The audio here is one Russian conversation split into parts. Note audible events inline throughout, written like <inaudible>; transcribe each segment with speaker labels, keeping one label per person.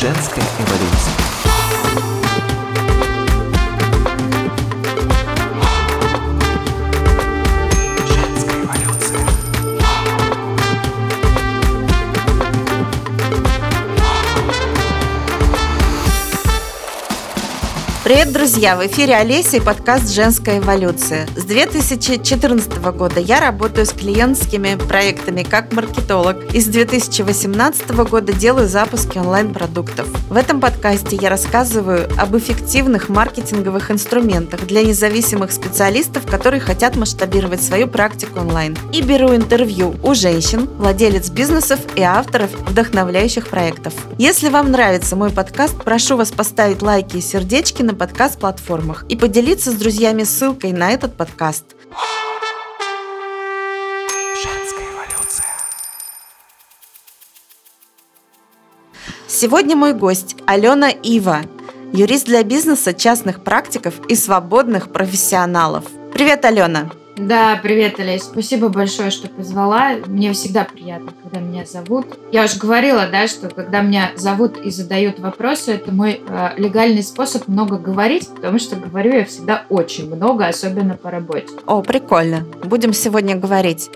Speaker 1: Женская эволюция.
Speaker 2: Привет, друзья! В эфире Олеся и подкаст «Женская эволюция». С 2014 года я работаю с клиентскими проектами как маркетолог и с 2018 года делаю запуски онлайн-продуктов. В этом подкасте я рассказываю об эффективных маркетинговых инструментах для независимых специалистов, которые хотят масштабировать свою практику онлайн. И беру интервью у женщин, владелец бизнесов и авторов вдохновляющих проектов. Если вам нравится мой подкаст, прошу вас поставить лайки и сердечки на подкаст-платформах и поделиться с друзьями ссылкой на этот подкаст.
Speaker 1: Женская эволюция.
Speaker 2: Сегодня мой гость Алена Ива, юрист для бизнеса, частных практиков и свободных профессионалов. Привет, Алена!
Speaker 3: Да, привет, Олесь. Спасибо большое, что позвала. Мне всегда приятно, когда меня зовут. Я уже говорила, да, что когда меня зовут и задают вопросы, это мой э, легальный способ много говорить, потому что говорю я всегда очень много, особенно по работе.
Speaker 2: О, прикольно. Будем сегодня говорить.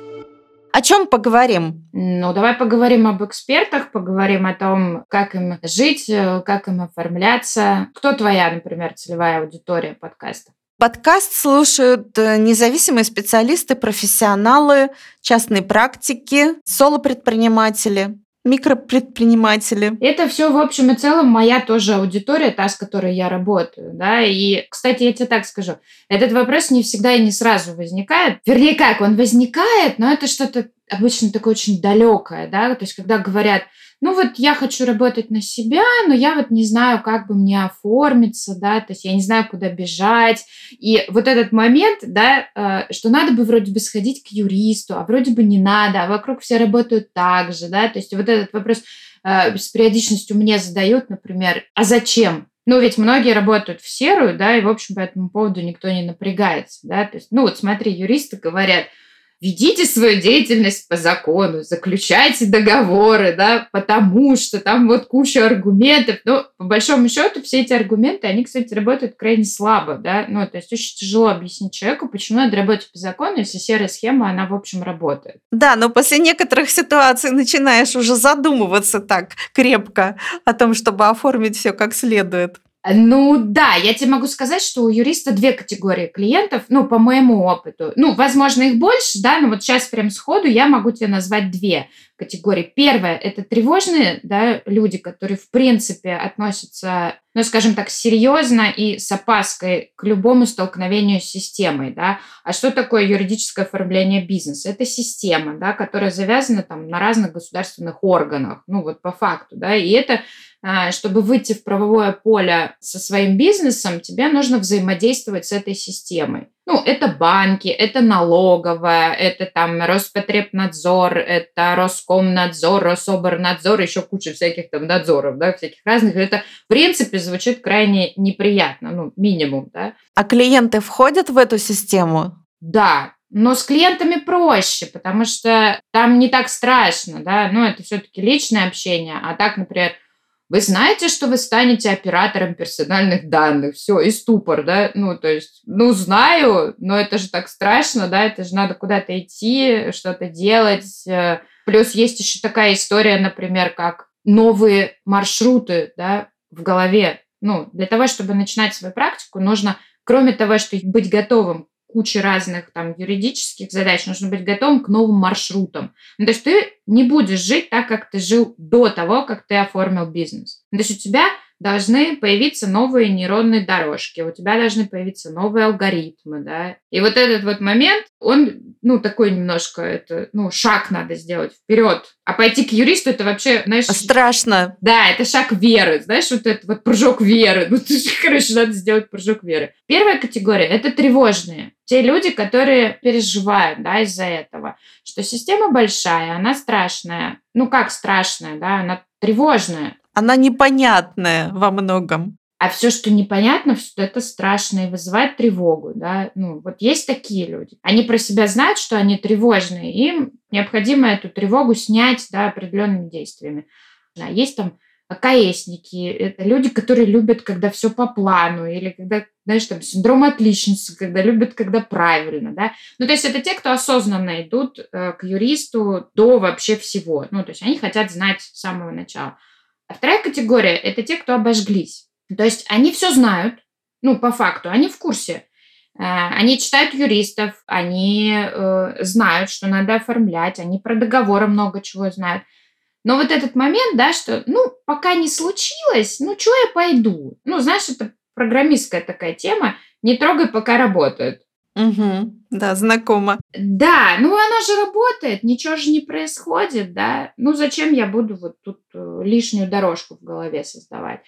Speaker 2: О чем поговорим?
Speaker 3: Ну, давай поговорим об экспертах, поговорим о том, как им жить, э, как им оформляться. Кто твоя, например, целевая аудитория подкаста?
Speaker 2: Подкаст слушают э, независимые специалисты, профессионалы, частные практики, соло-предприниматели, микропредприниматели.
Speaker 3: Это все, в общем и целом, моя тоже аудитория, та, с которой я работаю, да, и, кстати, я тебе так скажу, этот вопрос не всегда и не сразу возникает, вернее, как, он возникает, но это что-то обычно такое очень далекое, да, то есть, когда говорят, ну вот я хочу работать на себя, но я вот не знаю, как бы мне оформиться, да, то есть я не знаю, куда бежать. И вот этот момент, да, э, что надо бы вроде бы сходить к юристу, а вроде бы не надо, а вокруг все работают так же, да, то есть вот этот вопрос э, с периодичностью мне задают, например, а зачем? Ну, ведь многие работают в серую, да, и, в общем, по этому поводу никто не напрягается, да, то есть, ну, вот смотри, юристы говорят – ведите свою деятельность по закону, заключайте договоры, да, потому что там вот куча аргументов. Но по большому счету все эти аргументы, они, кстати, работают крайне слабо, да, ну, то есть очень тяжело объяснить человеку, почему надо работать по закону, если серая схема, она, в общем, работает.
Speaker 2: Да, но после некоторых ситуаций начинаешь уже задумываться так крепко о том, чтобы оформить все как следует.
Speaker 3: Ну да, я тебе могу сказать, что у юриста две категории клиентов, ну, по моему опыту. Ну, возможно, их больше, да, но вот сейчас прям сходу я могу тебе назвать две категории. Первое – это тревожные да, люди, которые, в принципе, относятся, ну, скажем так, серьезно и с опаской к любому столкновению с системой. Да? А что такое юридическое оформление бизнеса? Это система, да, которая завязана там, на разных государственных органах, ну, вот по факту. Да? И это а, чтобы выйти в правовое поле со своим бизнесом, тебе нужно взаимодействовать с этой системой. Ну, это банки, это налоговая, это там Роспотребнадзор, это Роскомнадзор, Рособорнадзор, еще куча всяких там надзоров, да, всяких разных. Это, в принципе, звучит крайне неприятно, ну, минимум, да.
Speaker 2: А клиенты входят в эту систему?
Speaker 3: Да, но с клиентами проще, потому что там не так страшно, да, ну, это все-таки личное общение, а так, например, вы знаете, что вы станете оператором персональных данных. Все, и ступор, да? Ну, то есть, ну, знаю, но это же так страшно, да? Это же надо куда-то идти, что-то делать. Э, плюс есть еще такая история, например, как новые маршруты, да, в голове. Ну, для того, чтобы начинать свою практику, нужно, кроме того, что быть готовым кучи разных там юридических задач, нужно быть готовым к новым маршрутам. Ну, то есть ты не будешь жить так, как ты жил до того, как ты оформил бизнес. Ну, то есть у тебя должны появиться новые нейронные дорожки, у тебя должны появиться новые алгоритмы, да. И вот этот вот момент, он, ну, такой немножко, это, ну, шаг надо сделать вперед. А пойти к юристу, это вообще, знаешь...
Speaker 2: Страшно.
Speaker 3: Да, это шаг веры, знаешь, вот это вот прыжок веры. Ну, <laughs> короче, надо сделать прыжок веры. Первая категория – это тревожные. Те люди, которые переживают, да, из-за этого, что система большая, она страшная. Ну, как страшная, да, она тревожная.
Speaker 2: Она непонятная во многом.
Speaker 3: А все, что непонятно, все это страшно и вызывает тревогу. Да? Ну, вот есть такие люди. Они про себя знают, что они тревожные. Им необходимо эту тревогу снять да, определенными действиями. Да, есть там АКСники, это люди, которые любят, когда все по плану, или когда, знаешь, там, синдром отличницы, когда любят, когда правильно, да. Ну, то есть это те, кто осознанно идут э, к юристу до вообще всего. Ну, то есть они хотят знать с самого начала. А вторая категория – это те, кто обожглись. То есть они все знают, ну, по факту, они в курсе. Э, они читают юристов, они э, знают, что надо оформлять, они про договоры много чего знают. Но вот этот момент, да, что, ну, пока не случилось, ну, что я пойду? Ну, знаешь, это программистская такая тема, не трогай, пока работает.
Speaker 2: Угу, да, знакомо.
Speaker 3: Да, ну оно же работает, ничего же не происходит, да. Ну зачем я буду вот тут э, лишнюю дорожку в голове создавать?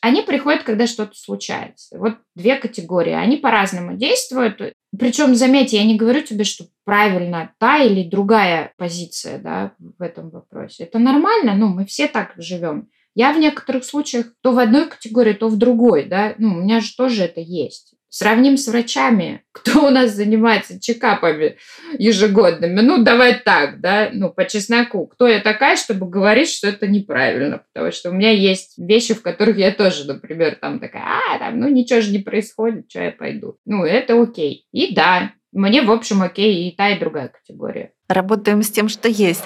Speaker 3: Они приходят, когда что-то случается. Вот две категории. Они по-разному действуют. Причем, заметьте, я не говорю тебе, что правильно та или другая позиция да, в этом вопросе. Это нормально, ну, мы все так живем. Я в некоторых случаях то в одной категории, то в другой, да, ну, у меня же тоже это есть. Сравним с врачами, <laughs> кто у нас занимается чекапами ежегодными. Ну, давай так, да, ну, по чесноку. Кто я такая, чтобы говорить, что это неправильно? Потому что у меня есть вещи, в которых я тоже, например, там такая, а, там, ну, ничего же не происходит, что я пойду. Ну, это окей. И да, мне, в общем, окей и та, и другая категория.
Speaker 2: Работаем с тем, что есть.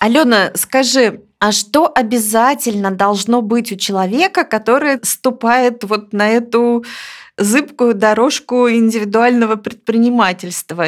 Speaker 2: Алена, скажи, а что обязательно должно быть у человека, который ступает вот на эту зыбкую дорожку индивидуального предпринимательства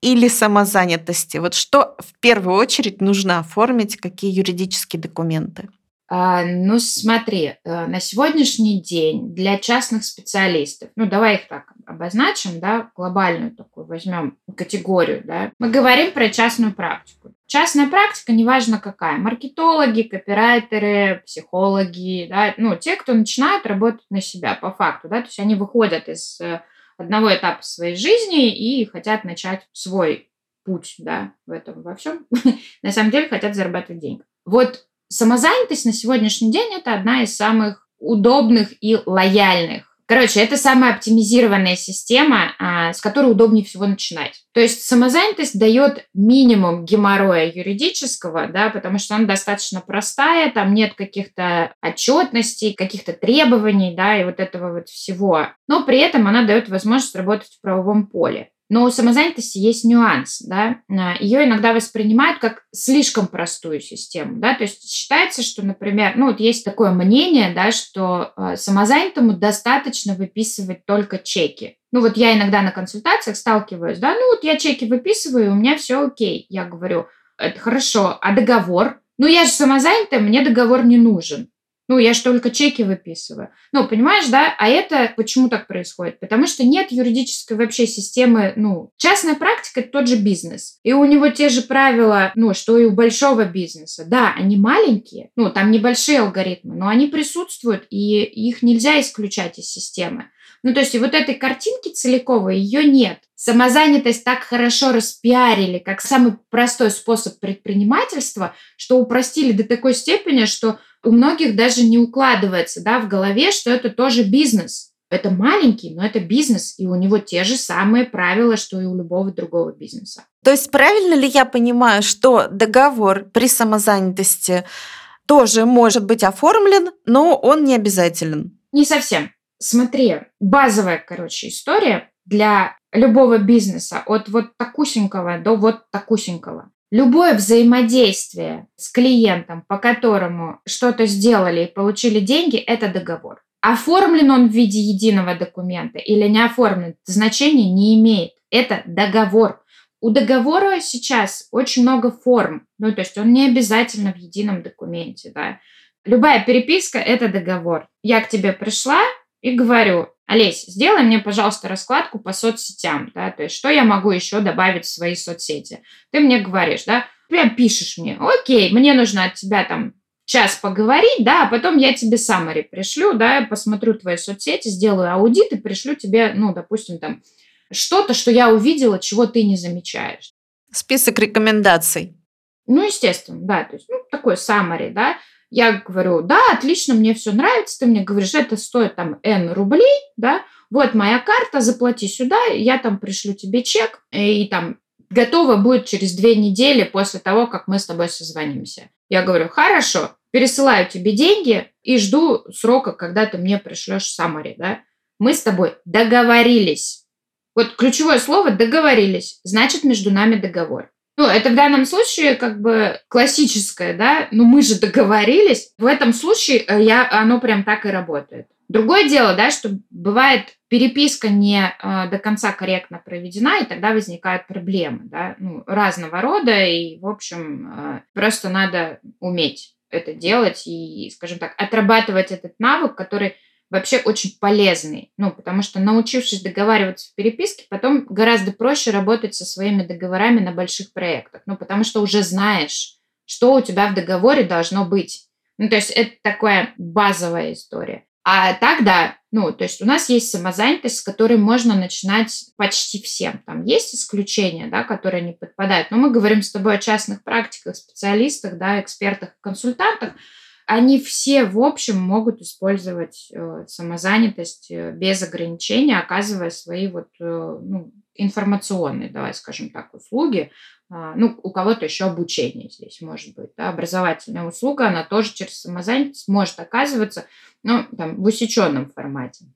Speaker 2: или самозанятости? Вот что в первую очередь нужно оформить, какие юридические документы?
Speaker 3: А, ну, смотри, э, на сегодняшний день для частных специалистов, ну, давай их так обозначим, да, глобальную такую возьмем категорию, да, мы говорим про частную практику. Частная практика, неважно какая, маркетологи, копирайтеры, психологи, да, ну, те, кто начинают работать на себя по факту, да, то есть они выходят из э, одного этапа своей жизни и хотят начать свой путь, да, в этом во всем. <laughs> на самом деле хотят зарабатывать деньги. Вот самозанятость на сегодняшний день это одна из самых удобных и лояльных. Короче, это самая оптимизированная система, а, с которой удобнее всего начинать. То есть самозанятость дает минимум геморроя юридического, да, потому что она достаточно простая, там нет каких-то отчетностей, каких-то требований, да, и вот этого вот всего. Но при этом она дает возможность работать в правовом поле. Но у самозанятости есть нюанс, да, а, ее иногда воспринимают как слишком простую систему, да, то есть считается, что, например, ну вот есть такое мнение, да, что э, самозанятому достаточно выписывать только чеки. Ну вот я иногда на консультациях сталкиваюсь, да, ну вот я чеки выписываю, у меня все окей. Я говорю, это хорошо, а договор? Ну я же самозанятая, мне договор не нужен. Ну, я же только чеки выписываю. Ну, понимаешь, да? А это почему так происходит? Потому что нет юридической вообще системы, ну, частная практика – это тот же бизнес. И у него те же правила, ну, что и у большого бизнеса. Да, они маленькие, ну, там небольшие алгоритмы, но они присутствуют, и их нельзя исключать из системы. Ну, то есть и вот этой картинки целиковой ее нет. Самозанятость так хорошо распиарили, как самый простой способ предпринимательства, что упростили до такой степени, что у многих даже не укладывается да, в голове, что это тоже бизнес. Это маленький, но это бизнес, и у него те же самые правила, что и у любого другого бизнеса.
Speaker 2: То есть правильно ли я понимаю, что договор при самозанятости тоже может быть оформлен, но он не обязателен?
Speaker 3: Не совсем. Смотри, базовая, короче, история для любого бизнеса от вот такусенького до вот такусенького. Любое взаимодействие с клиентом, по которому что-то сделали и получили деньги, это договор. Оформлен он в виде единого документа или не оформлен, значения не имеет. Это договор. У договора сейчас очень много форм, ну то есть он не обязательно в едином документе. Да. Любая переписка – это договор. Я к тебе пришла и говорю, Олесь, сделай мне, пожалуйста, раскладку по соцсетям, да, то есть что я могу еще добавить в свои соцсети. Ты мне говоришь, да, прям пишешь мне, окей, мне нужно от тебя там час поговорить, да, а потом я тебе саммари пришлю, да, посмотрю твои соцсети, сделаю аудит и пришлю тебе, ну, допустим, там что-то, что я увидела, чего ты не замечаешь.
Speaker 2: Список рекомендаций.
Speaker 3: Ну, естественно, да, то есть, ну, такой саммари, да, я говорю, да, отлично, мне все нравится. Ты мне говоришь, это стоит там N рублей, да, вот моя карта, заплати сюда, я там пришлю тебе чек, и там готово будет через две недели после того, как мы с тобой созвонимся. Я говорю, хорошо, пересылаю тебе деньги и жду срока, когда ты мне пришлешь summary, да? Мы с тобой договорились. Вот ключевое слово «договорились», значит, между нами договор. Ну, это в данном случае как бы классическое, да, ну мы же договорились. В этом случае э, я, оно прям так и работает. Другое дело, да, что бывает переписка не э, до конца корректно проведена, и тогда возникают проблемы, да, ну, разного рода, и, в общем, э, просто надо уметь это делать и, скажем так, отрабатывать этот навык, который вообще очень полезный. Ну, потому что научившись договариваться в переписке, потом гораздо проще работать со своими договорами на больших проектах. Ну, потому что уже знаешь, что у тебя в договоре должно быть. Ну, то есть это такая базовая история. А так, да, ну, то есть у нас есть самозанятость, с которой можно начинать почти всем. Там есть исключения, да, которые не подпадают. Но мы говорим с тобой о частных практиках, специалистах, да, экспертах, консультантах они все, в общем, могут использовать э, самозанятость э, без ограничения, оказывая свои вот, э, ну, информационные, давай скажем так, услуги. А, ну, у кого-то еще обучение здесь может быть. Да? Образовательная услуга, она тоже через самозанятость может оказываться, ну, там, в усеченном формате.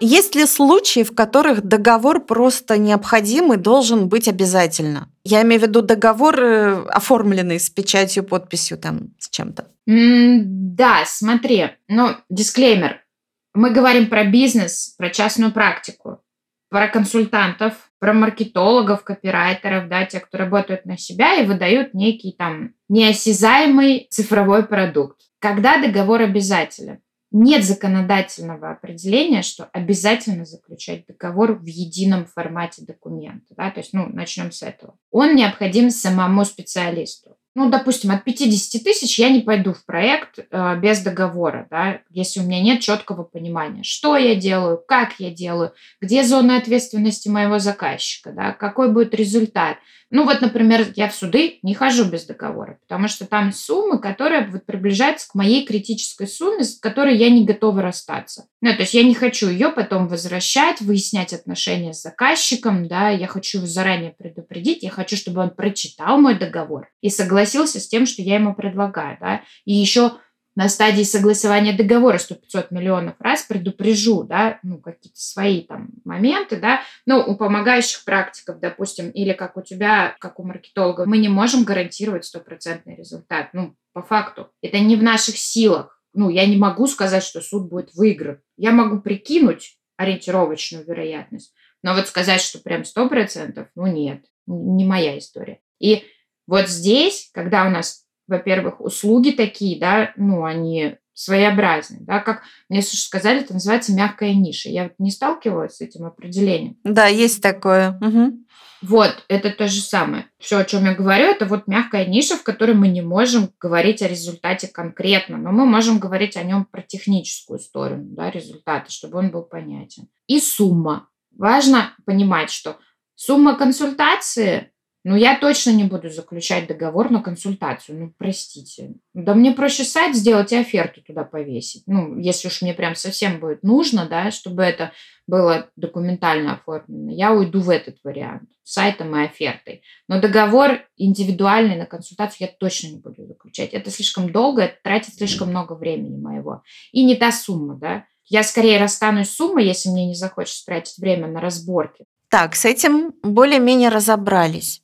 Speaker 2: Есть ли случаи, в которых договор просто необходим и должен быть обязательно? Я имею в виду договор, э, оформленный с печатью, подписью, там, с чем-то.
Speaker 3: Mm, да, смотри, ну, дисклеймер. Мы говорим про бизнес, про частную практику, про консультантов, про маркетологов, копирайтеров, да, те, кто работают на себя и выдают некий там неосязаемый цифровой продукт. Когда договор обязателен? нет законодательного определения, что обязательно заключать договор в едином формате документа. Да? То есть, ну, начнем с этого. Он необходим самому специалисту. Ну, допустим, от 50 тысяч я не пойду в проект э, без договора, да, если у меня нет четкого понимания, что я делаю, как я делаю, где зона ответственности моего заказчика, да, какой будет результат. Ну вот, например, я в суды не хожу без договора, потому что там суммы, которые вот приближаются к моей критической сумме, с которой я не готова расстаться. Ну, то есть я не хочу ее потом возвращать, выяснять отношения с заказчиком, да, я хочу заранее предупредить, я хочу, чтобы он прочитал мой договор и согласился с тем, что я ему предлагаю, да, и еще на стадии согласования договора 100-500 миллионов раз предупрежу, да, ну, какие-то свои там моменты, да, ну, у помогающих практиков, допустим, или как у тебя, как у маркетолога, мы не можем гарантировать стопроцентный результат, ну, по факту. Это не в наших силах. Ну, я не могу сказать, что суд будет выигран. Я могу прикинуть ориентировочную вероятность, но вот сказать, что прям сто процентов, ну, нет, не моя история. И вот здесь, когда у нас во-первых, услуги такие, да, ну, они своеобразные, да, как мне сказали, это называется мягкая ниша. Я вот не сталкивалась с этим определением.
Speaker 2: Да, есть такое. Угу.
Speaker 3: Вот, это то же самое. Все, о чем я говорю, это вот мягкая ниша, в которой мы не можем говорить о результате конкретно, но мы можем говорить о нем про техническую сторону да, результата, чтобы он был понятен. И сумма. Важно понимать, что сумма консультации ну, я точно не буду заключать договор на консультацию. Ну, простите. Да мне проще сайт сделать и оферту туда повесить. Ну, если уж мне прям совсем будет нужно, да, чтобы это было документально оформлено, я уйду в этот вариант сайтом и офертой. Но договор индивидуальный на консультацию я точно не буду заключать. Это слишком долго, это тратит слишком много времени моего. И не та сумма, да. Я скорее расстанусь с суммой, если мне не захочется тратить время на разборки.
Speaker 2: Так, с этим более-менее разобрались.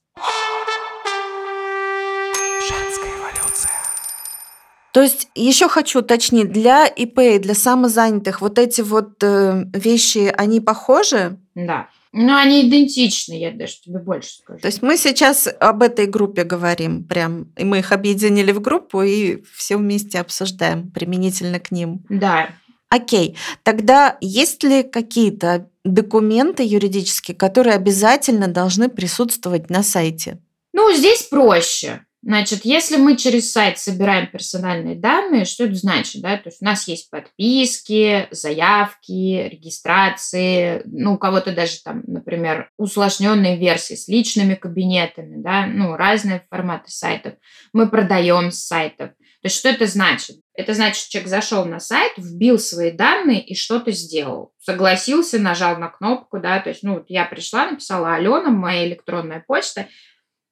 Speaker 2: То есть еще хочу уточнить, для ИП и для самозанятых вот эти вот э, вещи, они похожи?
Speaker 3: Да. Ну, они идентичны, я даже тебе больше скажу.
Speaker 2: То есть мы сейчас об этой группе говорим прям, и мы их объединили в группу и все вместе обсуждаем применительно к ним.
Speaker 3: Да.
Speaker 2: Окей, тогда есть ли какие-то документы юридические, которые обязательно должны присутствовать на сайте?
Speaker 3: Ну, здесь проще. Значит, если мы через сайт собираем персональные данные, что это значит? Да? То есть у нас есть подписки, заявки, регистрации, ну, у кого-то даже там, например, усложненные версии с личными кабинетами, да, ну, разные форматы сайтов. Мы продаем с сайтов. То есть что это значит? Это значит, человек зашел на сайт, вбил свои данные и что-то сделал. Согласился, нажал на кнопку, да, то есть, ну, вот я пришла, написала Алена, моя электронная почта,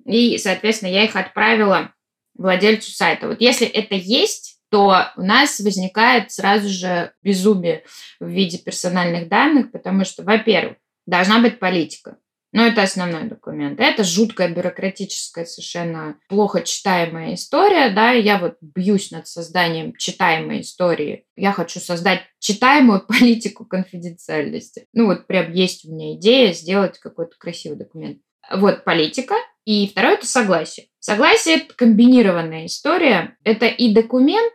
Speaker 3: и, соответственно, я их отправила владельцу сайта. Вот если это есть, то у нас возникает сразу же безумие в виде персональных данных, потому что, во-первых, должна быть политика. Но это основной документ. Это жуткая бюрократическая, совершенно плохо читаемая история. Да, я вот бьюсь над созданием читаемой истории. Я хочу создать читаемую <laughs> политику конфиденциальности. Ну вот прям есть у меня идея сделать какой-то красивый документ. Вот политика. И второе – это согласие. Согласие – это комбинированная история. Это и документ,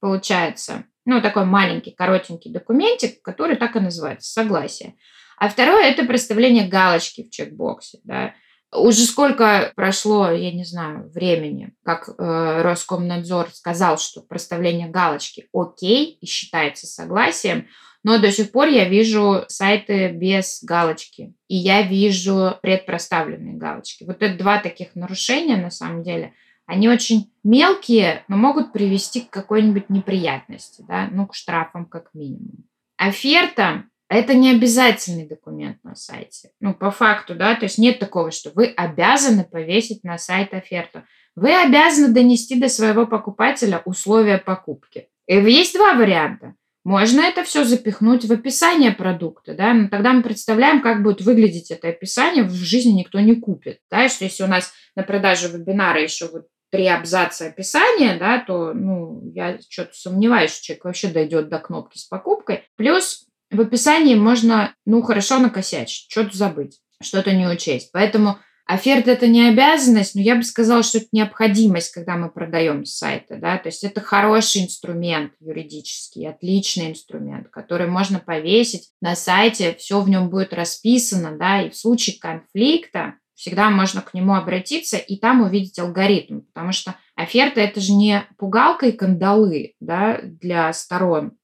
Speaker 3: получается, ну, такой маленький, коротенький документик, который так и называется – согласие. А второе – это проставление галочки в чекбоксе. Да. Уже сколько прошло, я не знаю, времени, как э, Роскомнадзор сказал, что проставление галочки окей и считается согласием, но до сих пор я вижу сайты без галочки, и я вижу предпроставленные галочки. Вот это два таких нарушения, на самом деле, они очень мелкие, но могут привести к какой-нибудь неприятности, да, ну, к штрафам как минимум. Оферта это не обязательный документ на сайте. Ну, по факту, да, то есть нет такого, что вы обязаны повесить на сайт оферту. Вы обязаны донести до своего покупателя условия покупки. И есть два варианта. Можно это все запихнуть в описание продукта, да, но тогда мы представляем, как будет выглядеть это описание, в жизни никто не купит, да, что если у нас на продаже вебинара еще вот три абзаца описания, да, то, ну, я что-то сомневаюсь, что человек вообще дойдет до кнопки с покупкой. Плюс в описании можно, ну, хорошо накосячить, что-то забыть, что-то не учесть. Поэтому оферта – это не обязанность, но я бы сказала, что это необходимость, когда мы продаем сайты. Да? То есть это хороший инструмент юридический, отличный инструмент, который можно повесить на сайте, все в нем будет расписано, да, и в случае конфликта всегда можно к нему обратиться и там увидеть алгоритм, потому что оферта – это же не пугалка и кандалы да, для сторон,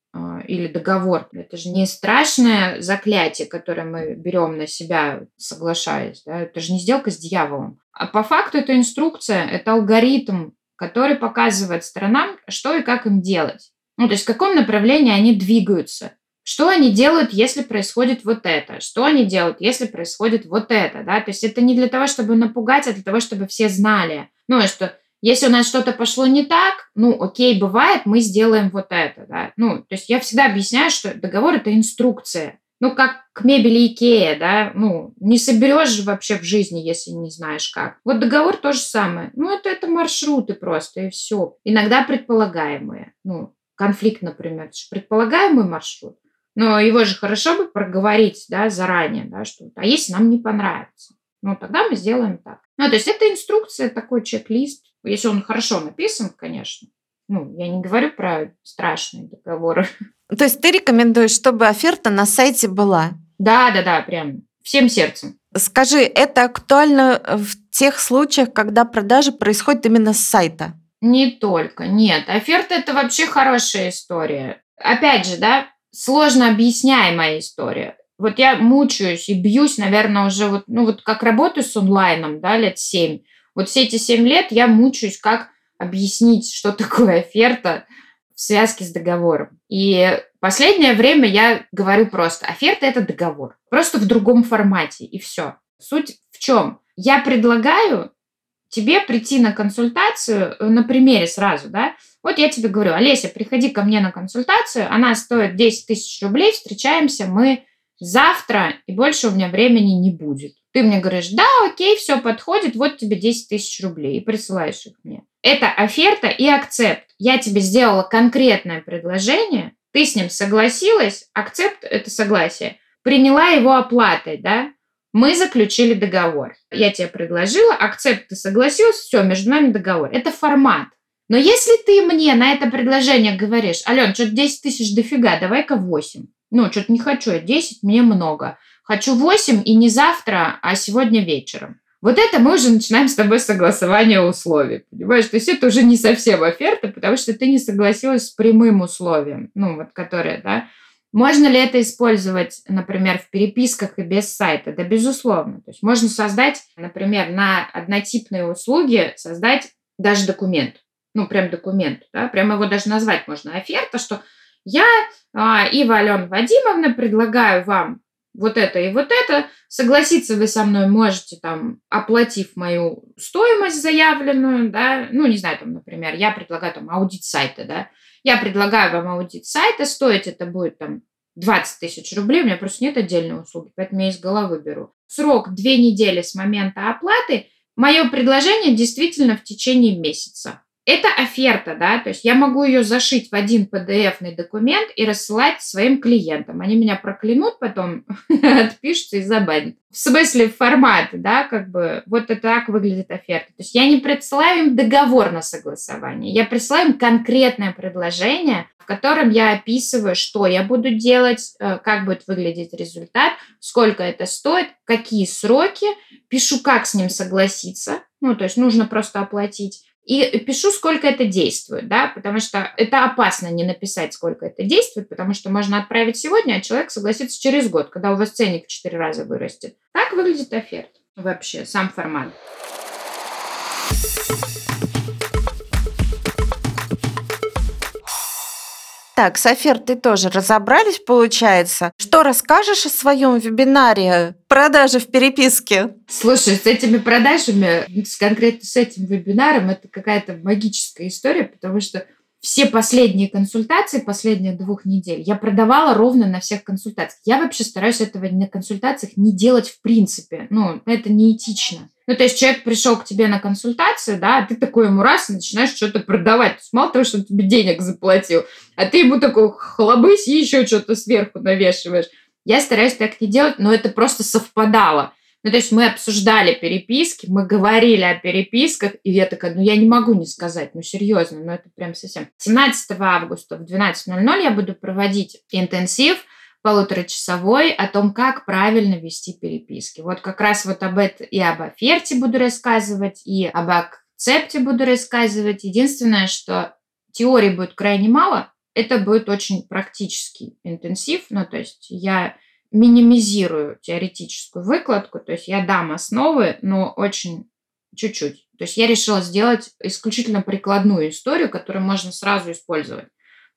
Speaker 3: или договор. Это же не страшное заклятие, которое мы берем на себя, соглашаясь. Да? Это же не сделка с дьяволом. А по факту это инструкция, это алгоритм, который показывает сторонам, что и как им делать. Ну, то есть в каком направлении они двигаются. Что они делают, если происходит вот это? Что они делают, если происходит вот это? Да? То есть это не для того, чтобы напугать, а для того, чтобы все знали. Ну, что если у нас что-то пошло не так, ну, окей, бывает, мы сделаем вот это, да. Ну, то есть я всегда объясняю, что договор – это инструкция. Ну, как к мебели Икея, да, ну, не соберешь же вообще в жизни, если не знаешь как. Вот договор то же самое. Ну, это, это маршруты просто, и все. Иногда предполагаемые. Ну, конфликт, например, это же предполагаемый маршрут. Но его же хорошо бы проговорить, да, заранее, да, что а если нам не понравится? Ну, тогда мы сделаем так. Ну, то есть это инструкция, такой чек-лист, если он хорошо написан, конечно. Ну, я не говорю про страшные договоры.
Speaker 2: То есть ты рекомендуешь, чтобы оферта на сайте была?
Speaker 3: Да, да, да, прям всем сердцем.
Speaker 2: Скажи, это актуально в тех случаях, когда продажи происходят именно с сайта?
Speaker 3: Не только, нет. Оферта – это вообще хорошая история. Опять же, да, сложно объясняемая история. Вот я мучаюсь и бьюсь, наверное, уже вот, ну вот как работаю с онлайном, да, лет семь. Вот все эти семь лет я мучаюсь, как объяснить, что такое оферта в связке с договором. И последнее время я говорю просто, оферта – это договор, просто в другом формате, и все. Суть в чем? Я предлагаю тебе прийти на консультацию э, на примере сразу, да, вот я тебе говорю, Олеся, приходи ко мне на консультацию, она стоит 10 тысяч рублей, встречаемся мы завтра, и больше у меня времени не будет. Ты мне говоришь, да, окей, все подходит, вот тебе 10 тысяч рублей, и присылаешь их мне. Это оферта и акцепт. Я тебе сделала конкретное предложение, ты с ним согласилась, акцепт – это согласие, приняла его оплатой, да, мы заключили договор. Я тебе предложила, акцепт, ты согласилась, все, между нами договор. Это формат. Но если ты мне на это предложение говоришь, Ален, что-то 10 тысяч дофига, давай-ка 8. Ну, что-то не хочу, я 10, мне много. Хочу 8 и не завтра, а сегодня вечером. Вот это мы уже начинаем с тобой согласование условий. Понимаешь, то есть это уже не совсем оферта, потому что ты не согласилась с прямым условием, ну, вот которое, да. Можно ли это использовать, например, в переписках и без сайта? Да, безусловно. То есть можно создать, например, на однотипные услуги создать даже документ. ну, прям документу, да, прям его даже назвать можно оферта, что я, а, Ива Алена Вадимовна, предлагаю вам вот это и вот это. Согласиться вы со мной можете, там, оплатив мою стоимость заявленную, да, ну, не знаю, там, например, я предлагаю там аудит сайта, да, я предлагаю вам аудит сайта, стоить это будет там 20 тысяч рублей, у меня просто нет отдельной услуги, поэтому я из головы беру. Срок две недели с момента оплаты, мое предложение действительно в течение месяца. Это оферта, да, то есть я могу ее зашить в один PDF-ный документ и рассылать своим клиентам. Они меня проклянут потом, <laughs> отпишутся и забанят. В смысле формат, да, как бы вот это так выглядит оферта. То есть я не присылаю им договор на согласование, я присылаю им конкретное предложение, в котором я описываю, что я буду делать, э, как будет выглядеть результат, сколько это стоит, какие сроки, пишу, как с ним согласиться, ну, то есть нужно просто оплатить, и пишу, сколько это действует, да, потому что это опасно не написать, сколько это действует, потому что можно отправить сегодня, а человек согласится через год, когда у вас ценник в 4 раза вырастет. Так выглядит оферта вообще, сам формат.
Speaker 2: Так, с офертой тоже разобрались, получается. Что расскажешь о своем вебинаре «Продажи в переписке»?
Speaker 3: Слушай, с этими продажами, конкретно с этим вебинаром, это какая-то магическая история, потому что все последние консультации, последних двух недель, я продавала ровно на всех консультациях. Я вообще стараюсь этого на консультациях не делать в принципе. Ну, это неэтично. Ну, то есть человек пришел к тебе на консультацию, да, а ты такой ему раз и начинаешь что-то продавать. То есть мало того, что он тебе денег заплатил, а ты ему такой хлобысь и еще что-то сверху навешиваешь. Я стараюсь так не делать, но это просто совпадало. Ну, то есть мы обсуждали переписки, мы говорили о переписках, и я такая, ну, я не могу не сказать, ну, серьезно, ну, это прям совсем. 17 августа в 12.00 я буду проводить интенсив – полуторачасовой о том, как правильно вести переписки. Вот как раз вот об этом и об оферте буду рассказывать, и об акцепте буду рассказывать. Единственное, что теории будет крайне мало, это будет очень практический интенсив, ну, то есть я минимизирую теоретическую выкладку, то есть я дам основы, но очень чуть-чуть. То есть я решила сделать исключительно прикладную историю, которую можно сразу использовать.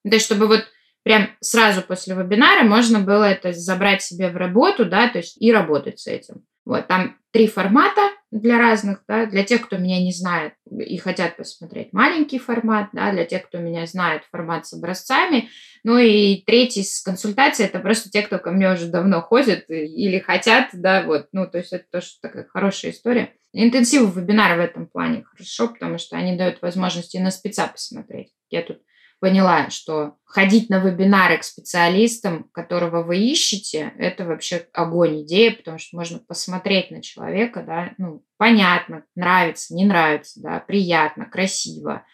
Speaker 3: То есть чтобы вот прям сразу после вебинара можно было это забрать себе в работу, да, то есть и работать с этим. Вот, там три формата для разных, да, для тех, кто меня не знает и хотят посмотреть маленький формат, да, для тех, кто меня знает, формат с образцами. Ну и третий с консультацией, это просто те, кто ко мне уже давно ходит или хотят, да, вот, ну, то есть это тоже такая хорошая история. Интенсивы вебинара в этом плане хорошо, потому что они дают возможность на спеца посмотреть. Я тут поняла, что ходить на вебинары к специалистам, которого вы ищете, это вообще огонь идея, потому что можно посмотреть на человека, да, ну, понятно, нравится, не нравится, да, приятно, красиво,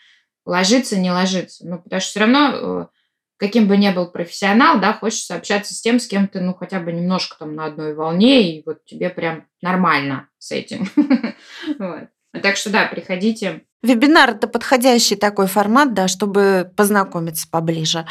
Speaker 3: ложится, не ложится, ну, потому что все равно э, каким бы ни был профессионал, да, хочется общаться с тем, с кем ты, ну, хотя бы немножко там на одной волне, и вот тебе прям нормально с этим. <laughs> Так что да, приходите,
Speaker 2: Вебинар – это подходящий такой формат, да, чтобы познакомиться поближе.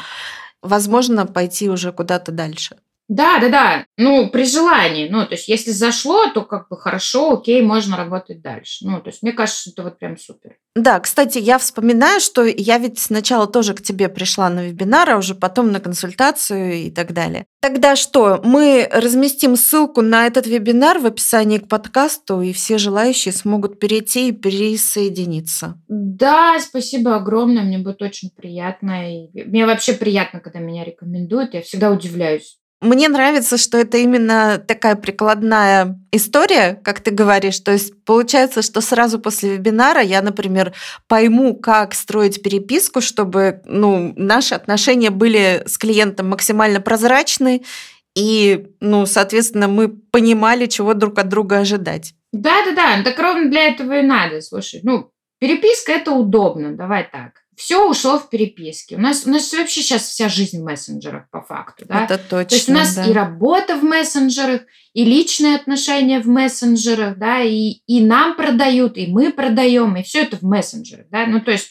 Speaker 2: Возможно, пойти уже куда-то дальше.
Speaker 3: Да, да, да. Ну, при желании. Ну, то есть, если зашло, то как бы хорошо, окей, можно работать дальше. Ну, то есть, мне кажется, это вот прям супер.
Speaker 2: Да, кстати, я вспоминаю, что я ведь сначала тоже к тебе пришла на вебинар, а уже потом на консультацию и так далее. Тогда что, мы разместим ссылку на этот вебинар в описании к подкасту, и все желающие смогут перейти и присоединиться.
Speaker 3: Да, спасибо огромное, мне будет очень приятно. И мне вообще приятно, когда меня рекомендуют, я всегда удивляюсь
Speaker 2: мне нравится, что это именно такая прикладная история, как ты говоришь. То есть получается, что сразу после вебинара я, например, пойму, как строить переписку, чтобы ну, наши отношения были с клиентом максимально прозрачны, и, ну, соответственно, мы понимали, чего друг от друга ожидать.
Speaker 3: Да-да-да, так ровно для этого и надо. Слушай, ну, переписка – это удобно, давай так все ушло в переписке. У нас, у нас вообще сейчас вся жизнь в мессенджерах по факту. Да?
Speaker 2: Это точно.
Speaker 3: То есть у нас
Speaker 2: да.
Speaker 3: и работа в мессенджерах, и личные отношения в мессенджерах, да, и, и нам продают, и мы продаем, и все это в мессенджерах. Да? Ну, то есть,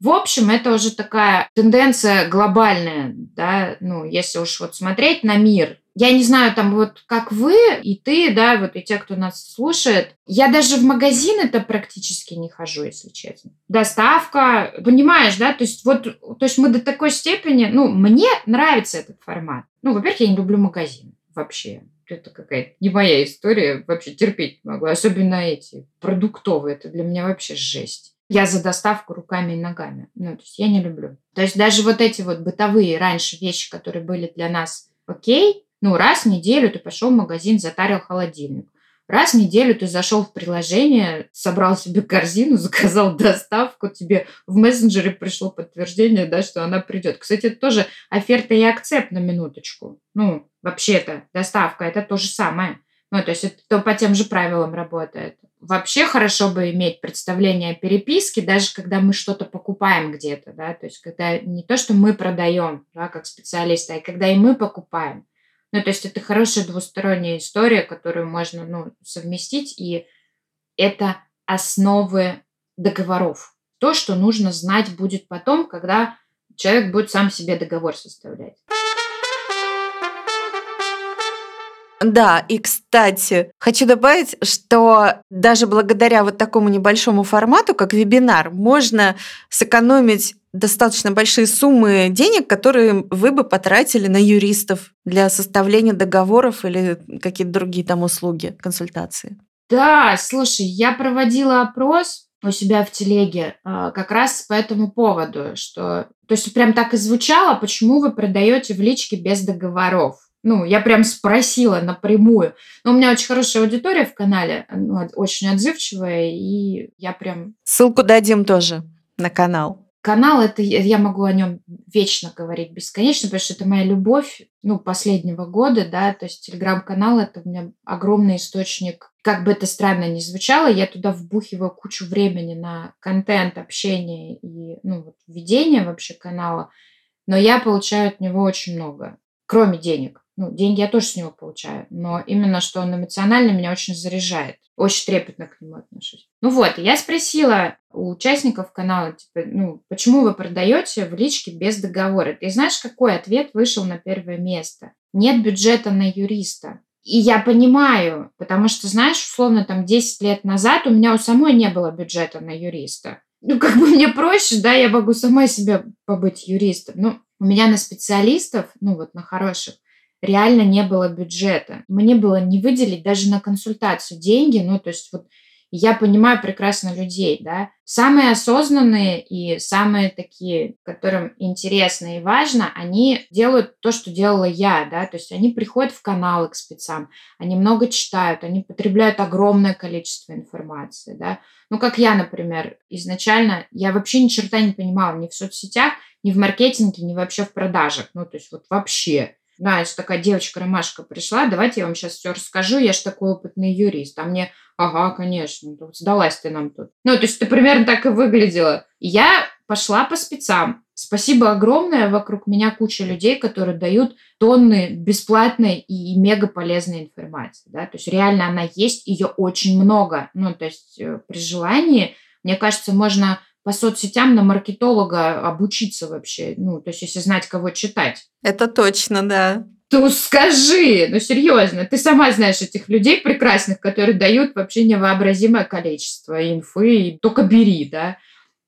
Speaker 3: в общем, это уже такая тенденция глобальная, да, ну, если уж вот смотреть на мир, Я не знаю, там вот как вы и ты, да, вот и те, кто нас слушает. Я даже в магазины-то практически не хожу, если честно. Доставка, понимаешь, да, то есть вот, то есть мы до такой степени, ну, мне нравится этот формат. Ну, во-первых, я не люблю магазин вообще. Это какая-то не моя история, вообще терпеть не могу. Особенно эти продуктовые, это для меня вообще жесть. Я за доставку руками и ногами. Ну, то есть я не люблю. То есть даже вот эти вот бытовые раньше вещи, которые были для нас окей, ну, раз в неделю ты пошел в магазин, затарил холодильник. Раз в неделю ты зашел в приложение, собрал себе корзину, <laughs> заказал доставку, тебе в мессенджере пришло подтверждение, да, что она придет. Кстати, это тоже оферта и акцепт на минуточку. Ну, вообще-то доставка это то же самое. Ну, то есть это то по тем же правилам работает. Вообще хорошо бы иметь представление о переписке, даже когда мы что-то покупаем где-то, да, то есть когда не то, что мы продаем, да, как специалисты, а когда и мы покупаем. Ну, то есть это хорошая двусторонняя история, которую можно ну, совместить, и это основы договоров. То, что нужно знать будет потом, когда человек будет сам себе договор составлять.
Speaker 2: Да, и, кстати, хочу добавить, что даже благодаря вот такому небольшому формату, как вебинар, можно сэкономить достаточно большие суммы денег, которые вы бы потратили на юристов для составления договоров или какие-то другие там услуги, консультации.
Speaker 3: Да, слушай, я проводила опрос у себя в телеге а, как раз по этому поводу, что, то есть прям так и звучало, почему вы продаете в личке без договоров. Ну, я прям спросила напрямую. Но у меня очень хорошая аудитория в канале, ну, очень отзывчивая, и я прям...
Speaker 2: Ссылку дадим тоже на канал.
Speaker 3: Канал, это я могу о нем вечно говорить бесконечно, потому что это моя любовь, ну, последнего года, да, то есть телеграм-канал это у меня огромный источник, как бы это странно ни звучало, я туда вбухиваю кучу времени на контент, общение и, ну, вот, ведение вообще канала, но я получаю от него очень много, кроме денег. Ну, деньги я тоже с него получаю, но именно что он эмоционально меня очень заряжает. Очень трепетно к нему отношусь. Ну вот, я спросила у участников канала, типа, ну, почему вы продаете в личке без договора? Ты знаешь, какой ответ вышел на первое место? Нет бюджета на юриста. И я понимаю, потому что, знаешь, условно, там 10 лет назад у меня у самой не было бюджета на юриста. Ну, как бы мне проще, да, я могу сама себе побыть юристом. Ну, у меня на специалистов, ну, вот на хороших, реально не было бюджета. Мне было не выделить даже на консультацию деньги, ну, то есть вот я понимаю прекрасно людей, да. Самые осознанные и самые такие, которым интересно и важно, они делают то, что делала я, да, то есть они приходят в каналы к спецам, они много читают, они потребляют огромное количество информации, да. Ну, как я, например, изначально, я вообще ни черта не понимала ни в соцсетях, ни в маркетинге, ни вообще в продажах, ну, то есть вот вообще знаешь, такая девочка-ромашка пришла, давайте я вам сейчас все расскажу, я же такой опытный юрист. А мне, ага, конечно, сдалась ты нам тут. Ну, то есть ты примерно так и выглядела. Я пошла по спецам. Спасибо огромное, вокруг меня куча людей, которые дают тонны бесплатной и мега полезной информации. Да? То есть реально она есть, ее очень много. Ну, то есть э, при желании, мне кажется, можно по соцсетям на маркетолога обучиться вообще. Ну, то есть, если знать, кого читать.
Speaker 2: Это точно, да.
Speaker 3: Ты скажи, ну серьезно, ты сама знаешь этих людей прекрасных, которые дают вообще невообразимое количество инфы, и только бери, да.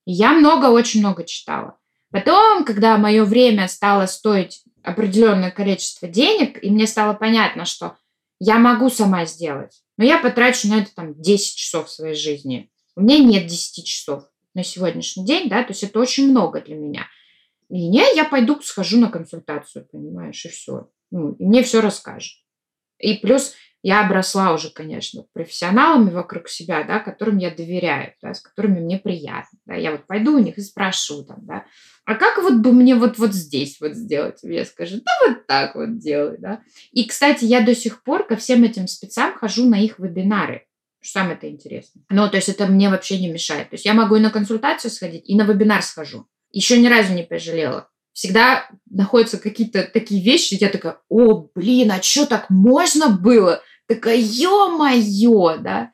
Speaker 3: я много, очень много читала. Потом, когда мое время стало стоить определенное количество денег, и мне стало понятно, что я могу сама сделать, но я потрачу на это там 10 часов своей жизни. У меня нет 10 часов на сегодняшний день, да, то есть это очень много для меня. И не, я пойду схожу на консультацию, понимаешь, и все. Ну, и мне все расскажет. И плюс я обросла уже, конечно, профессионалами вокруг себя, да, которым я доверяю, да, с которыми мне приятно. Да. Я вот пойду у них и спрошу там, да, а как вот бы мне вот, вот здесь вот сделать? Мне скажут, да вот так вот делай, да. И, кстати, я до сих пор ко всем этим спецам хожу на их вебинары. Сам это интересно. Ну, то есть это мне вообще не мешает. То есть я могу и на консультацию сходить, и на вебинар схожу. Еще ни разу не пожалела. Всегда находятся какие-то такие вещи, я такая, о, блин, а что так можно было? Такая, ё-моё, да?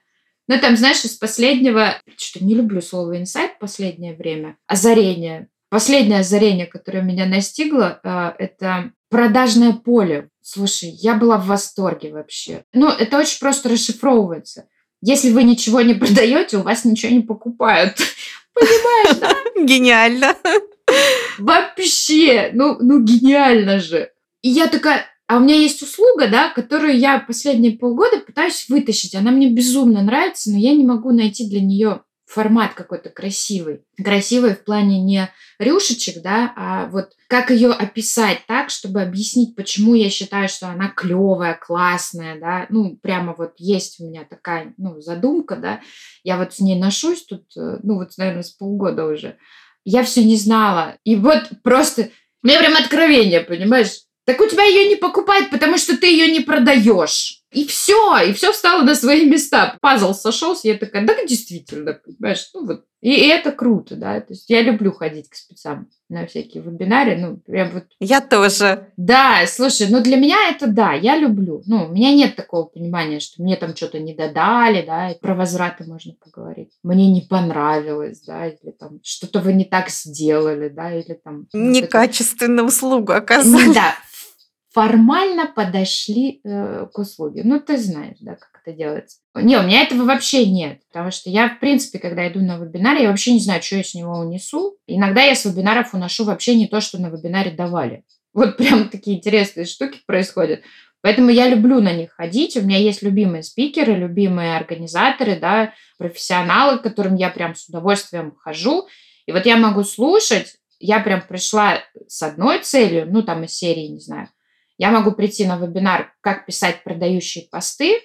Speaker 3: Ну, там, знаешь, из последнего, что-то не люблю слово инсайт в последнее время, озарение. Последнее озарение, которое меня настигло, э, это продажное поле. Слушай, я была в восторге вообще. Ну, это очень просто расшифровывается. Если вы ничего не продаете, у вас ничего не покупают. <laughs> Понимаешь, да?
Speaker 2: Гениально.
Speaker 3: Вообще, ну, ну гениально же. И я такая, а у меня есть услуга, да, которую я последние полгода пытаюсь вытащить. Она мне безумно нравится, но я не могу найти для нее формат какой-то красивый. Красивый в плане не рюшечек, да, а вот как ее описать так, чтобы объяснить, почему я считаю, что она клевая, классная, да, ну, прямо вот есть у меня такая, ну, задумка, да, я вот с ней ношусь тут, э, ну, вот, наверное, с полгода уже. Я все не знала. И вот просто, у меня прям откровение, понимаешь? Так у тебя ее не покупают, потому что ты ее не продаешь. И все, и все встало на свои места. Пазл сошелся, я такая, да, действительно, понимаешь, ну вот. И, и это круто, да. То есть я люблю ходить к спецам на всякие вебинары, ну, прям вот.
Speaker 2: Я тоже.
Speaker 3: Да, слушай, ну для меня это да, я люблю. Ну, у меня нет такого понимания, что мне там что-то не додали, да, и про возвраты можно поговорить. Мне не понравилось, да, или там что-то вы не так сделали, да, или там...
Speaker 2: Некачественную услугу оказали.
Speaker 3: Да, формально подошли э, к услуге. Ну, ты знаешь, да, как это делается. Не, у меня этого вообще нет, потому что я, в принципе, когда иду на вебинар, я вообще не знаю, что я с него унесу. Иногда я с вебинаров уношу вообще не то, что на вебинаре давали. Вот <laughs> прям такие интересные штуки происходят. Поэтому я люблю на них ходить. У меня есть любимые спикеры, любимые организаторы, да, профессионалы, к которым я прям с удовольствием хожу. И вот я могу слушать, я прям пришла с одной целью, ну, там из серии, не знаю, я могу прийти на вебинар «Как писать продающие посты»,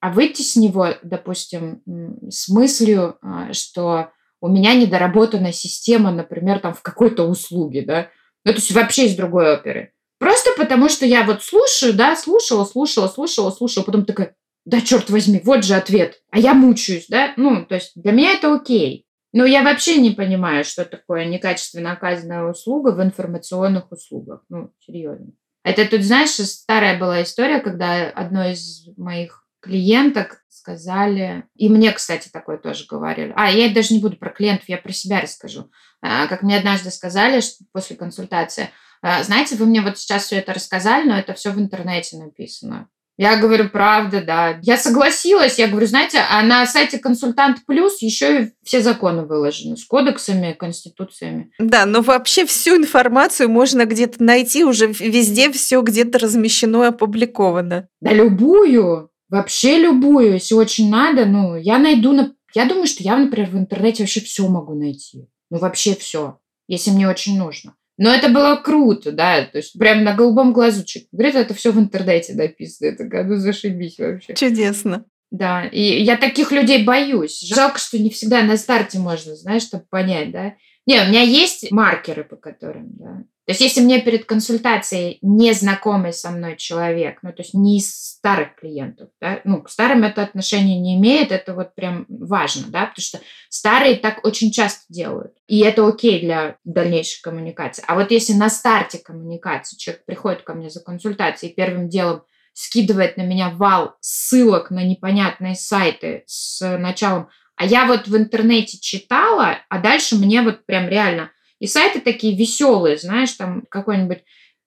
Speaker 3: а выйти с него, допустим, с мыслью, а, что у меня недоработана система, например, там в какой-то услуге, да, ну, то есть вообще из другой оперы. Просто потому, что я вот слушаю, да, слушала, слушала, слушала, слушала, потом такая, да черт возьми, вот же ответ, а я мучаюсь, да, ну, то есть для меня это окей. Но я вообще не понимаю, что такое некачественно оказанная услуга в информационных услугах, ну, серьезно. Это тут, знаешь, старая была история, когда одной из моих клиенток сказали, и мне, кстати, такое тоже говорили. А, я даже не буду про клиентов, я про себя расскажу. А, как мне однажды сказали что после консультации, «А, знаете, вы мне вот сейчас все это рассказали, но это все в интернете написано. Я говорю, правда, да. Я согласилась. Я говорю, знаете, а на сайте Консультант Плюс еще и все законы выложены с кодексами, конституциями.
Speaker 2: Да, но вообще всю информацию можно где-то найти, уже везде все где-то размещено и опубликовано.
Speaker 3: Да любую, вообще любую, если очень надо, ну, я найду, на... я думаю, что я, например, в интернете вообще все могу найти. Ну, вообще все, если мне очень нужно. Но это было круто, да, то есть прям на голубом глазучек. Говорит, это все в интернете написано. Это такая, ну зашибись вообще.
Speaker 2: Чудесно.
Speaker 3: Да, и я таких людей боюсь. Жалко, что не всегда на старте можно, знаешь, чтобы понять, да. Не, у меня есть маркеры, по которым, да. То есть, если мне перед консультацией незнакомый со мной человек, ну, то есть не из старых клиентов, да, ну, к старым это отношение не имеет, это вот прям важно, да, потому что старые так очень часто делают. И это окей для дальнейшей коммуникации. А вот если на старте коммуникации человек приходит ко мне за консультацией первым делом скидывает на меня вал ссылок на непонятные сайты с началом, а я вот в интернете читала, а дальше мне вот прям реально и сайты такие веселые, знаешь, там какой-нибудь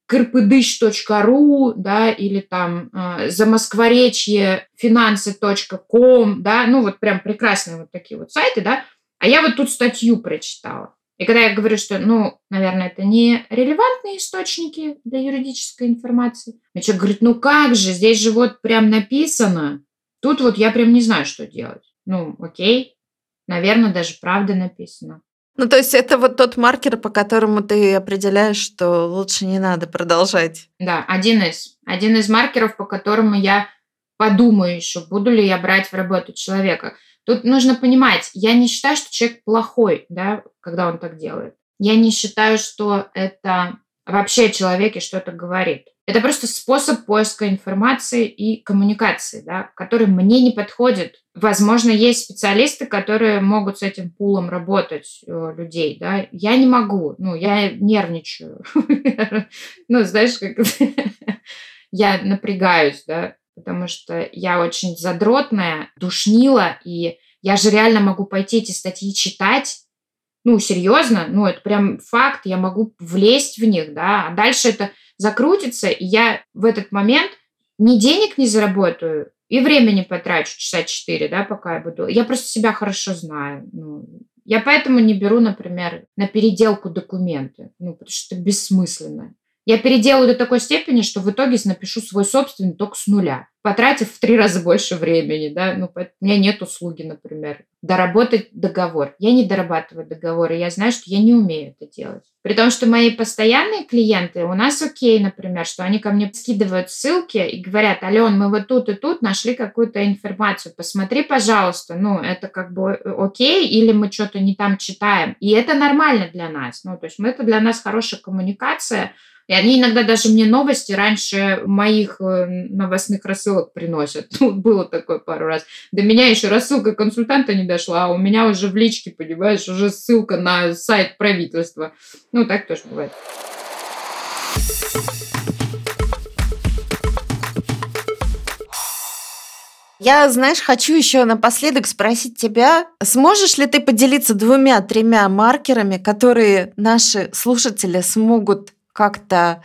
Speaker 3: кырпыдыщ.ру, да, или там э, замоскворечье да, ну вот прям прекрасные вот такие вот сайты, да, а я вот тут статью прочитала. И когда я говорю, что, ну, наверное, это не релевантные источники для юридической информации, мне человек говорит, ну как же, здесь же вот прям написано. Тут вот я прям не знаю, что делать. Ну, окей, наверное, даже правда написано.
Speaker 2: Ну, то есть это вот тот маркер, по которому ты определяешь, что лучше не надо продолжать.
Speaker 3: Да, один из. Один из маркеров, по которому я подумаю еще, буду ли я брать в работу человека. Тут нужно понимать, я не считаю, что человек плохой, да, когда он так делает. Я не считаю, что это вообще о человеке что-то говорит. Это просто способ поиска информации и коммуникации, да, который мне не подходит. Возможно, есть специалисты, которые могут с этим пулом работать э, людей, да. Я не могу, ну, я нервничаю. <laughs> Ну, знаешь, как <laughs> я напрягаюсь, да, потому что я очень задротная, душнила, и я же реально могу пойти эти статьи читать, ну, серьезно, ну, это прям факт, я могу влезть в них, да, а дальше это закрутится, и я в этот момент ни денег не заработаю, и времени потрачу часа четыре, да, пока я буду. Я просто себя хорошо знаю. Ну, я поэтому не беру, например, на переделку документы, ну, потому что это бессмысленно. Я переделаю до такой степени, что в итоге напишу свой собственный только с нуля, потратив в три раза больше времени, да, ну, у меня нет услуги, например, доработать договор. Я не дорабатываю договоры, я знаю, что я не умею это делать. При том, что мои постоянные клиенты, у нас окей, например, что они ко мне скидывают ссылки и говорят, Ален, мы вот тут и тут нашли какую-то информацию, посмотри, пожалуйста, ну, это как бы окей, или мы что-то не там читаем. И это нормально для нас, ну, то есть это для нас хорошая коммуникация, и они иногда даже мне новости раньше моих э, новостных рассылок приносят. <laughs> Ну, было такое пару раз. До меня еще рассылка консультанта не дошла, а у меня уже в личке, понимаешь, уже ссылка на сайт правительства. Ну, так тоже бывает.
Speaker 2: Я, знаешь, хочу еще напоследок спросить тебя, сможешь ли ты поделиться двумя-тремя маркерами, которые наши слушатели смогут как-то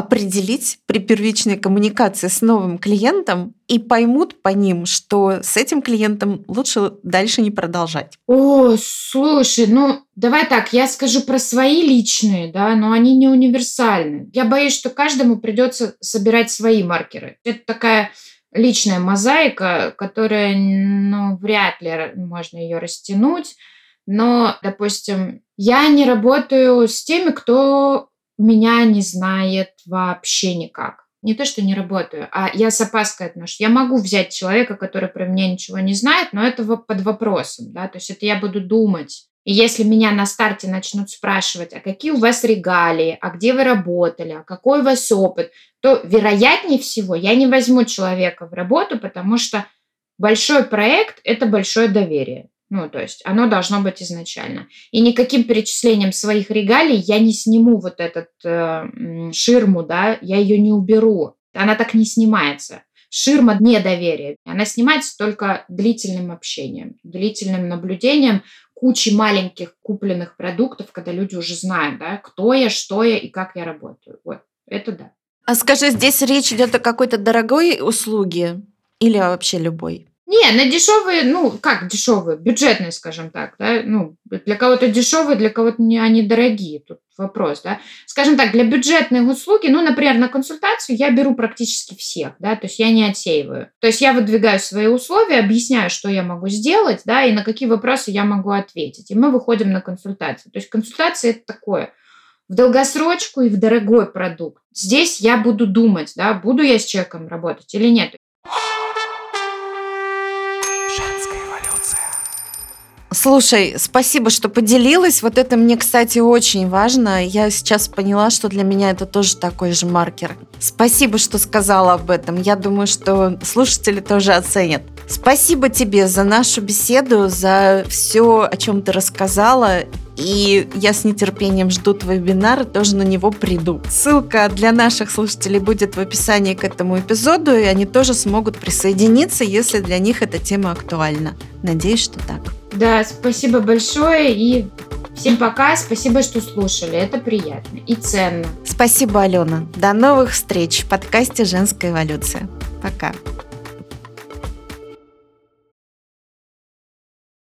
Speaker 2: определить при первичной коммуникации с новым клиентом и поймут по ним, что с этим клиентом лучше дальше не продолжать.
Speaker 3: О, слушай, ну давай так, я скажу про свои личные, да, но они не универсальны. Я боюсь, что каждому придется собирать свои маркеры. Это такая личная мозаика, которая, ну, вряд ли можно ее растянуть. Но, допустим, я не работаю с теми, кто меня не знает вообще никак. Не то, что не работаю, а я с опаской отношусь. Я могу взять человека, который про меня ничего не знает, но это под вопросом, да, то есть это я буду думать. И если меня на старте начнут спрашивать, а какие у вас регалии, а где вы работали, а какой у вас опыт, то вероятнее всего я не возьму человека в работу, потому что большой проект – это большое доверие. Ну, то есть оно должно быть изначально. И никаким перечислением своих регалий я не сниму вот этот э, ширму, да, я ее не уберу. Она так не снимается. Ширма недоверия. Она снимается только длительным общением, длительным наблюдением кучи маленьких купленных продуктов, когда люди уже знают, да, кто я, что я и как я работаю. Вот, это да.
Speaker 2: А скажи, здесь речь идет о какой-то дорогой услуге или вообще любой?
Speaker 3: Не, на дешевые, ну, как дешевые, бюджетные, скажем так, да, ну, для кого-то дешевые, для кого-то не, они дорогие, тут вопрос, да. Скажем так, для бюджетных услуги, ну, например, на консультацию я беру практически всех, да, то есть я не отсеиваю. То есть я выдвигаю свои условия, объясняю, что я могу сделать, да, и на какие вопросы я могу ответить. И мы выходим на консультацию. То есть консультация – это такое – в долгосрочку и в дорогой продукт. Здесь я буду думать, да, буду я с человеком работать или нет.
Speaker 2: Слушай, спасибо, что поделилась. Вот это мне, кстати, очень важно. Я сейчас поняла, что для меня это тоже такой же маркер. Спасибо, что сказала об этом. Я думаю, что слушатели тоже оценят. Спасибо тебе за нашу беседу, за все, о чем ты рассказала. И я с нетерпением жду твой вебинар, тоже на него приду. Ссылка для наших слушателей будет в описании к этому эпизоду, и они тоже смогут присоединиться, если для них эта тема актуальна. Надеюсь, что так.
Speaker 3: Да, спасибо большое и всем пока. Спасибо, что слушали. Это приятно и ценно.
Speaker 2: Спасибо, Алена. До новых встреч в подкасте «Женская эволюция». Пока.